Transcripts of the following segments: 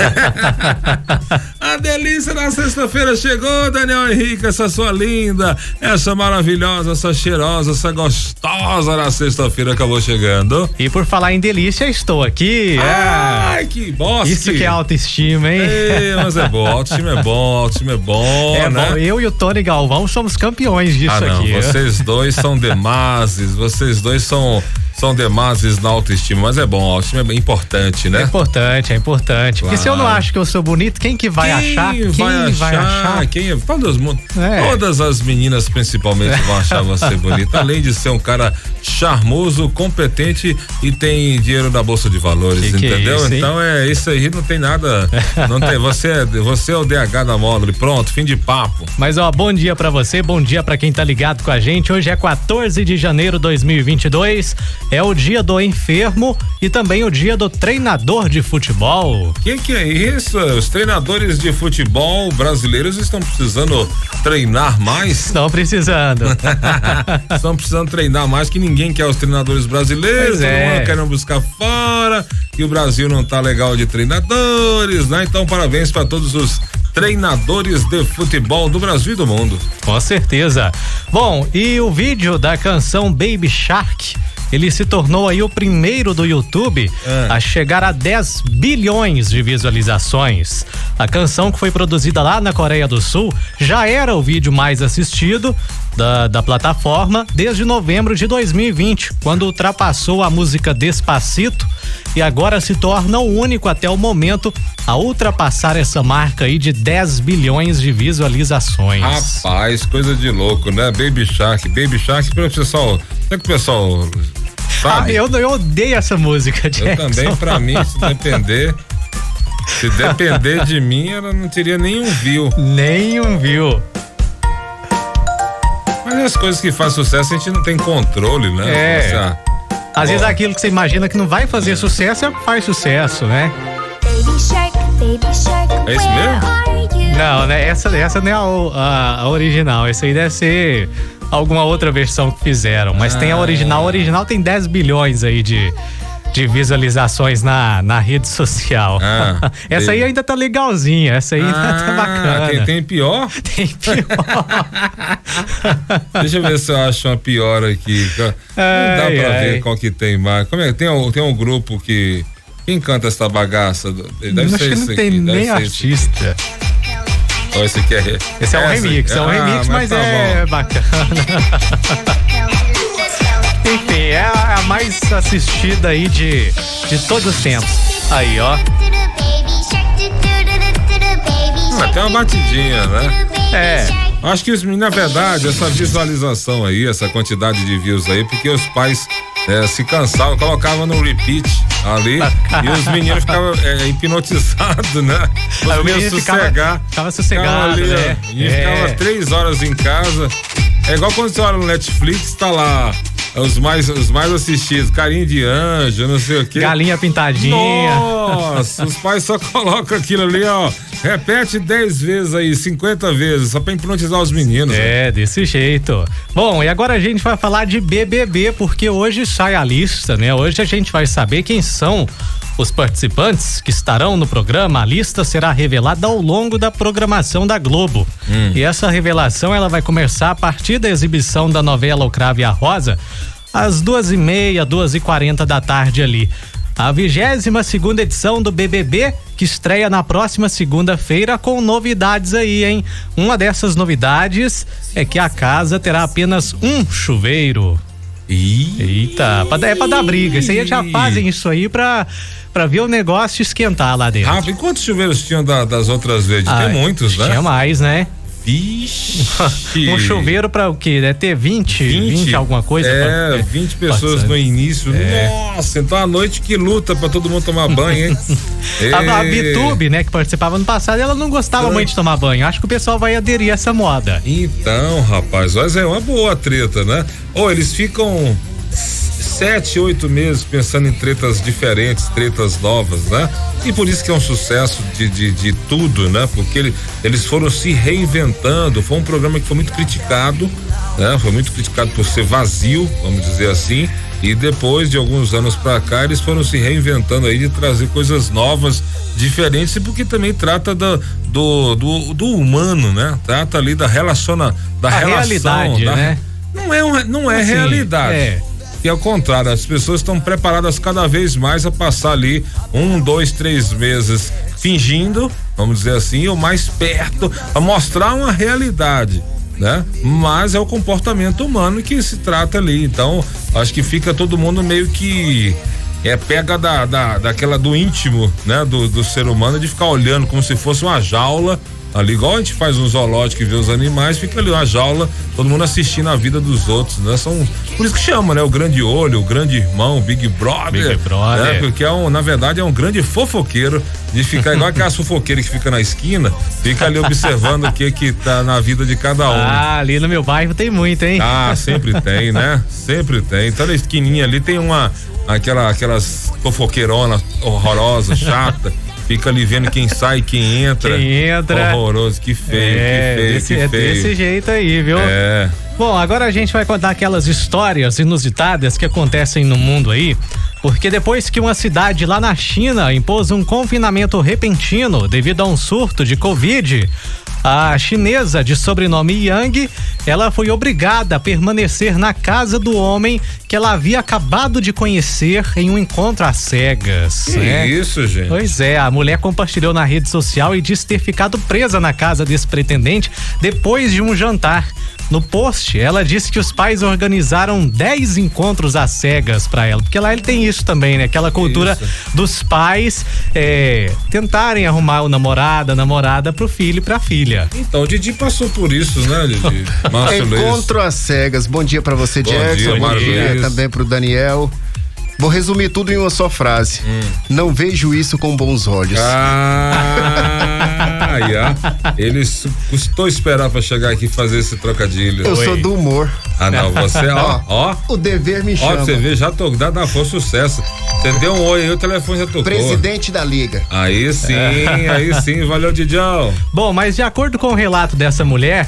A delícia da sexta-feira chegou, Daniel Henrique, essa sua linda, essa maravilhosa, essa cheirosa, essa gostosa na sexta-feira acabou chegando. E por falar em delícia, estou aqui. Ai, que bosta! Isso que é autoestima, hein? Ei, mas é bom, autoestima é bom, autoestima é bom, É né? bom, eu e o Tony Galvão somos campeões disso ah, não, aqui. vocês dois são demases, vocês dois são são demases na autoestima, mas é bom, a autoestima é importante, É né? importante, é importante. Porque se eu não Claro. acho que eu sou bonito, quem que vai quem achar? Quem vai vai achar? achar? Quem, todas, mu- É. todas as meninas principalmente vão achar você bonita, além de ser um cara charmoso, competente e tem dinheiro na bolsa de valores, Que que é entendeu? isso, então é isso aí, não tem nada, não tem, você é, você é o DH da módulo, e pronto, fim de papo. Mas ó, bom dia pra você, bom dia pra quem tá ligado com a gente. Hoje é 14 de janeiro de 2022. É o dia do enfermo e também o dia do treinador de futebol. Que que é isso? Os treinadores de futebol brasileiros estão precisando treinar mais? Estão precisando. Estão precisando treinar mais que ninguém quer os treinadores brasileiros, Pois é. querendo buscar fora, que o Brasil não tá legal de treinadores, né? Então parabéns para todos os treinadores de futebol do Brasil e do mundo. Com certeza. Bom, e o vídeo da canção Baby Shark, ele se tornou aí o primeiro do YouTube É. a chegar a 10 bilhões de visualizações. A canção que foi produzida lá na Coreia do Sul já era o vídeo mais assistido da, da plataforma desde novembro de 2020, quando ultrapassou a música Despacito e agora se torna o único até o momento a ultrapassar essa marca aí de 10 bilhões de visualizações. Rapaz, coisa de louco, né? Baby Shark, Baby Shark, para o pessoal, será que o pessoal Ah, sabe? eu, eu odeio essa música, Eu Jackson. também, pra mim, se depender, se depender de mim, ela não teria nenhum view. Nenhum viu. Mas as coisas que fazem sucesso a gente não tem controle, né? É. Ah, Às vezes Ó. aquilo que você imagina que não vai fazer sucesso, é- faz sucesso, né? Baby shark, baby shark, É isso mesmo? Não, né? Essa, essa não é a, a- a original. Essa aí deve ser alguma outra versão que fizeram. Mas tem a original. A original tem 10 bilhões aí de, de visualizações na, na rede social. Ah, essa aí tem- ainda tá legalzinha. Essa aí ainda tá Ah, bacana. Tem, tem pior? Tem pior. Deixa eu ver se eu acho uma pior aqui. Não dá Ai, pra ai. ver qual que tem mais. Como é? Tem um, tem um grupo que. Quem canta essa bagaça? Deve Acho ser que esse não tem aqui, nem artista. Esse aqui é. Esse é um essa- remix, é um Ah, remix, mas, tá é bom. bacana. Enfim, é a, a mais assistida aí de, de todos os tempos. Aí, ó. Ah, tem uma batidinha, né? É. Acho que os meninos, na verdade, essa visualização aí, essa quantidade de views aí, porque os pais eh, se cansavam, colocavam no repeat ali e os meninos ficavam eh, hipnotizados, né? Os Aí meninos sossegar. ficava sossegado, ali, né? Menino É. ficava três horas em casa. É igual quando você olha no Netflix, tá lá os mais, os mais assistidos, Carinho de Anjo, não sei o quê. Galinha pintadinha. Nossa, os pais só colocam aquilo ali, ó. Repete 10 vezes aí, 50 vezes, só pra hipnotizar os meninos. né? É, desse jeito. Bom, e agora a gente vai falar de BBB, porque hoje sai a lista, né? Hoje a gente vai saber quem são os participantes que estarão no programa. A lista será revelada ao longo da programação da Globo. E essa revelação ela vai começar a partir da exibição da novela O Crave e a Rosa, às duas e meia, duas e quarenta da tarde ali. A 22 segunda edição do BBB, que estreia na próxima segunda-feira com novidades aí, hein? Uma dessas novidades é que a casa terá apenas um chuveiro. Eita, é pra dar briga. Isso aí já fazem isso aí pra, pra ver o negócio esquentar lá dentro. Rafa, e quantos chuveiros tinham da- das outras vezes? Ah, Tem muitos, né? Tinha mais, né? Vixe. um chuveiro pra o quê? Deve ter 20, 20, 20 alguma coisa? É, pra, 20 pessoas no início. É. Nossa, então a noite que luta pra todo mundo tomar banho, hein? a, a Bitube, né, que participava no passado, ela não gostava então, muito de tomar banho. Acho que o pessoal vai aderir a essa moda. Então, rapaz, mas é uma boa treta, né? Ou eles ficam sete, oito meses pensando em tretas diferentes, tretas novas, né? E por isso que é um sucesso de, de, de tudo, né? Porque ele, eles foram se reinventando. Foi um programa que foi muito criticado, né? Foi muito criticado por ser vazio, vamos dizer assim. E depois de alguns anos para cá, eles foram se reinventando aí de trazer coisas novas, diferentes, porque também trata do, do, do, do humano, né? Trata ali da relaciona, da A relação. Realidade, da, né? Não é, um, não é assim, realidade. É e ao contrário, as pessoas estão preparadas cada vez mais a passar ali um, dois, três meses fingindo, vamos dizer assim, ou mais perto, a mostrar uma realidade. Né? Mas é o comportamento humano que se trata ali. Então, acho que fica todo mundo meio que é pega da, da daquela do íntimo, né, do, do ser humano de ficar olhando como se fosse uma jaula ali, igual a gente faz um zoológico e vê os animais, fica ali uma jaula, todo mundo assistindo a vida dos outros, né? São, por isso que chama, né? O grande olho, o grande irmão, Big Brother. Big Brother. Né? Porque é um, na verdade, é um grande fofoqueiro de ficar igual aquela fofoqueira que fica na esquina, fica ali observando o que que tá na vida de cada um. Ah, ali no meu bairro tem muito, hein? Ah, sempre tem, né? Sempre tem. Na esquininha ali tem uma, aquela, aquelas fofoqueironas horrorosas, chata Fica ali vendo quem sai, quem entra. Quem entra. Horroroso, que feio, é, que feio, desse, que é feio. desse jeito aí, viu? É. Bom, agora a gente vai contar aquelas histórias inusitadas que acontecem no mundo aí. Porque depois que uma cidade lá na China impôs um confinamento repentino devido a um surto de Covid, a chinesa de sobrenome Yang, ela foi obrigada a permanecer na casa do homem que ela havia acabado de conhecer em um encontro às cegas. Que né? isso, gente? Pois é, a mulher compartilhou na rede social e disse ter ficado presa na casa desse pretendente depois de um jantar. No post, ela disse que os pais organizaram 10 encontros às cegas para ela, porque lá ele tem isso também, né? Aquela cultura isso. dos pais é, tentarem arrumar o namorado, a namorada pro filho e pra filha. Então, o Didi passou por isso, né, Didi? Encontro às cegas. Bom dia para você, Bom Jackson. Dia, Bom dia também pro Daniel. Vou resumir tudo em uma só frase. Hum. Não vejo isso com bons olhos. Ah, yeah. Ele custou esperar para chegar aqui e fazer esse trocadilho. Eu Oi. sou do humor. Ah, não, você, ó, ó. O dever me chama. Ó, você vê, já tô, dá, dá, foi sucesso. Você deu um oi aí, o telefone já tocou. Presidente da Liga. Aí sim, é. aí sim, valeu, Didião. Bom, mas de acordo com o relato dessa mulher,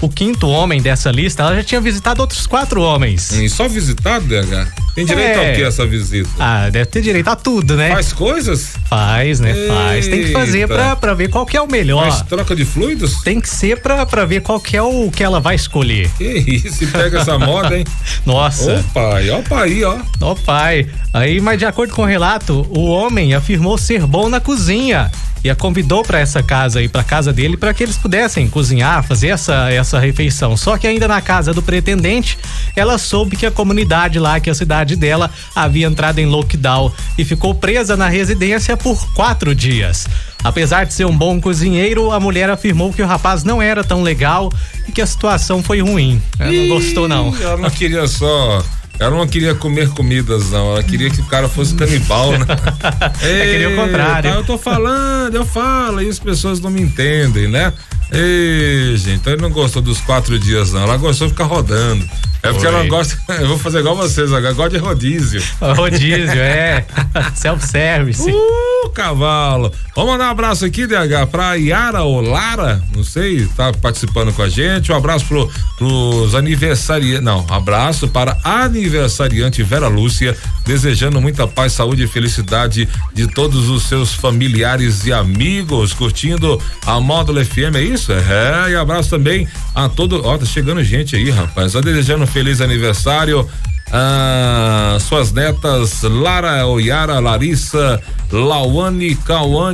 o quinto homem dessa lista, ela já tinha visitado outros quatro homens. E só visitado, DH? Tem direito é. ao que essa visita? Ah, deve ter direito a tudo, né? Faz coisas? Faz, né? Eita. Faz. Tem que fazer pra, pra ver qual que é o melhor. Faz troca de fluidos? Tem que ser pra, pra ver qual que é o que ela vai escolher. Que isso, pega essa moda, hein? Nossa. Ô pai, ó pai, ó. Ó pai. Aí, mas de acordo com o relato, o homem afirmou ser bom na cozinha e a convidou para essa casa aí, para casa dele, para que eles pudessem cozinhar, fazer essa essa refeição. Só que ainda na casa do pretendente, ela soube que a comunidade lá, que a cidade dela, havia entrado em lockdown e ficou presa na residência por quatro dias. Apesar de ser um bom cozinheiro, a mulher afirmou que o rapaz não era tão legal e que a situação foi ruim. Ela não gostou, não. Ela não queria só ela não queria comer comidas, não. Ela queria que o cara fosse canibal, né? Ei, queria o contrário. Tá, eu tô falando, eu falo, e as pessoas não me entendem, né? Ei, gente, então ele não gostou dos quatro dias, não. Ela gostou de ficar rodando. É porque Oi. ela gosta. Eu vou fazer igual vocês agora. Gosta de rodízio. Rodízio, é. Self-service. Uh, cavalo. Vamos mandar um abraço aqui, DH, pra Yara ou Lara, não sei, tá participando com a gente. Um abraço pro, pros aniversariantes. Não, abraço para aniversariante Vera Lúcia, desejando muita paz, saúde e felicidade de todos os seus familiares e amigos, curtindo a Módulo FM, é isso? É, e abraço também a todo. Ó, tá chegando gente aí, rapaz. Só desejando feliz aniversário. Ah, suas netas Lara, Oyara, Larissa, Lauane,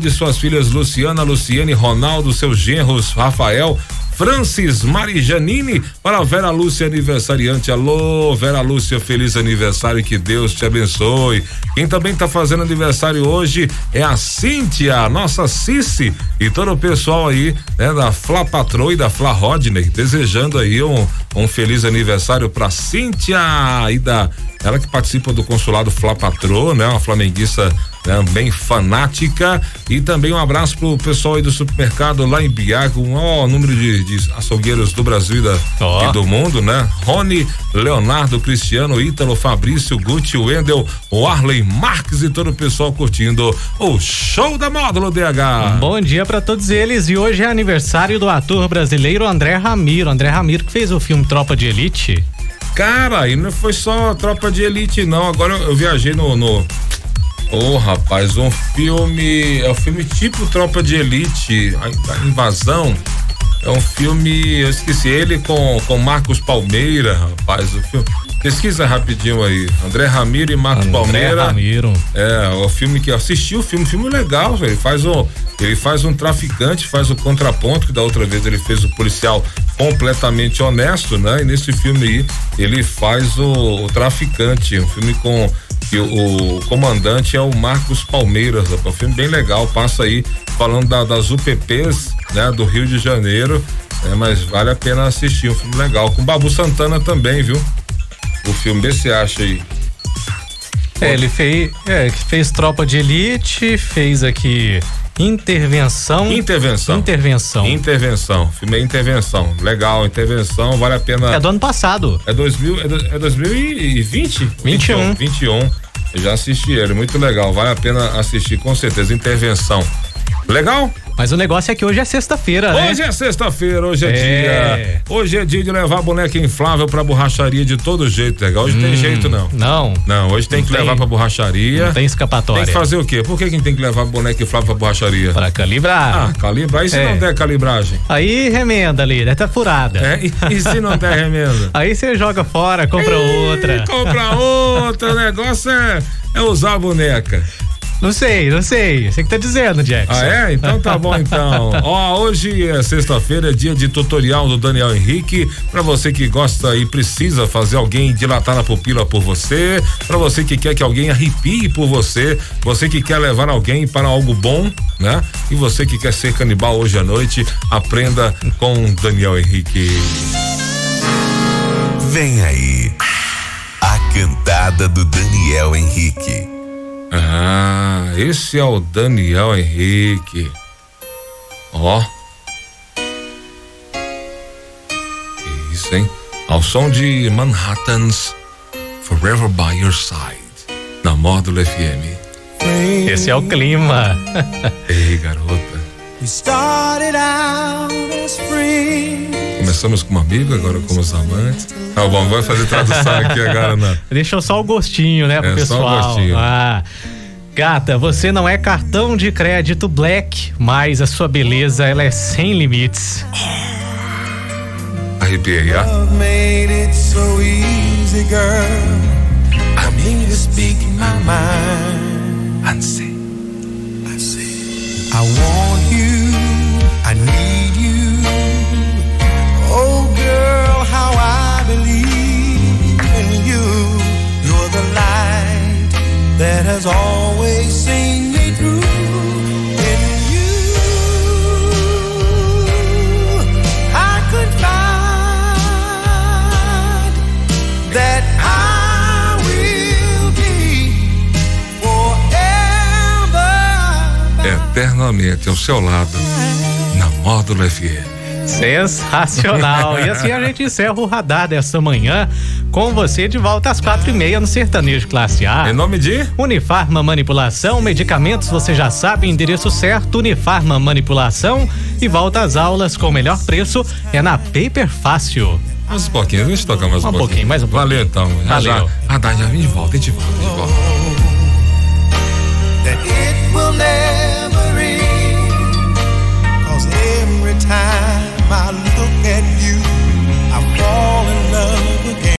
de suas filhas Luciana, Luciane, Ronaldo, seus genros Rafael, Francis Marijanini, para Vera Lúcia aniversariante. Alô, Vera Lúcia, feliz aniversário, que Deus te abençoe. Quem também está fazendo aniversário hoje é a Cíntia, nossa Cici, e todo o pessoal aí, né, da Fla Patroa e da Fla Rodney, desejando aí um, um feliz aniversário para Cíntia e da ela que participa do consulado Fla Patroa, né, uma flamenguista bem fanática e também um abraço pro pessoal aí do supermercado lá em Biago, um maior número de, de açougueiros do Brasil e, da, oh. e, do mundo, né? Rony, Leonardo, Cristiano, Ítalo, Fabrício, Gucci, Wendel, Arley Marques e todo o pessoal curtindo o show da Módulo DH. bom dia para todos eles e hoje é aniversário do ator brasileiro André Ramiro, André Ramiro que fez o filme Tropa de Elite. Cara, e não foi só Tropa de Elite não, agora eu, eu viajei no, no Ô, oh, rapaz, um filme. É um filme tipo Tropa de Elite, a, Invasão. É um filme. Eu esqueci ele com, com Marcos Palmeira, rapaz. O filme. Pesquisa rapidinho aí. André Ramiro e Marcos André Palmeira. Ramiro. É, o filme que assisti o filme, filme legal, velho. Faz um, ele faz um traficante, faz o contraponto, que da outra vez ele fez o policial completamente honesto, né? E nesse filme aí, ele faz o, o traficante, um filme com que o, comandante é o Marcos Palmeiras, é um filme bem legal, passa aí falando da, das UPPs, né, do Rio de Janeiro, é, mas vale a pena assistir, um filme legal, com Babu Santana também, viu? O filme desse acha aí. É, ele fez, é, fez Tropa de Elite, fez aqui Intervenção. Intervenção. Intervenção. Intervenção. Filme Intervenção. Legal, Intervenção, vale a pena. É do ano passado. É, 2000, é, do, é 2020? 21. 21. Eu já assisti ele, muito legal. Vale a pena assistir, com certeza. Intervenção. Legal? Mas o negócio é que hoje é sexta-feira, né? Hoje é sexta-feira, hoje é, é, dia. Hoje é dia de levar boneca inflável pra borracharia de todo jeito, legal. Hoje hum, tem jeito, não. Não. Não, hoje tem que tem, levar pra borracharia. Não tem escapatória. Tem que fazer o quê? Por que quem tem que levar boneca inflável pra borracharia? Pra calibrar. Ah, calibrar. E se é. não der calibragem? Aí remenda ali, deve tá furada. É, e, e se não der remenda? Aí você joga fora, compra outra. Compra outra, o negócio é, é usar a boneca. Não sei, não sei. Você que tá dizendo, Jackson. Ah, é? Então tá bom, então. Ó, hoje é sexta-feira, dia de tutorial do Daniel Henrique. Pra você que gosta e precisa fazer alguém dilatar a pupila por você, pra você que quer que alguém arrepie por você, você que quer levar alguém para algo bom, né? E você que quer ser canibal hoje à noite, aprenda com Daniel Henrique. Vem aí, a cantada do Daniel Henrique. Ah, esse é o Daniel Henrique. Ó. Isso, hein? Ao som de Manhattan's Forever by Your Side, na Módulo FM. Esse é o clima. Ei, garota. Começamos como amigo, agora como amantes. Tá bom, vai fazer tradução aqui agora, não. Deixa só o gostinho, né, pro é, pessoal. Só o gostinho. Ah. Gata, você não é cartão de crédito black, mas a sua beleza ela é sem limites. Arrepiei, ah. easy, girl. I mean that has always seen me through. Eternamente ao seu lado, na Módulo FM. Sensacional. e assim a gente encerra o radar dessa manhã com você de volta às quatro e meia no Sertanejo Classe A. Em nome de? Unifarma Manipulação, medicamentos você já sabe, endereço certo, Unifarma Manipulação e volta às aulas com o melhor preço é na Paper Fácil. Mais um pouquinho, deixa eu tocar mais um, um pouquinho. pouquinho. Mais um pouquinho. Valeu então. Valeu. Já, ah, já vim de volta, a gente volta, a gente volta.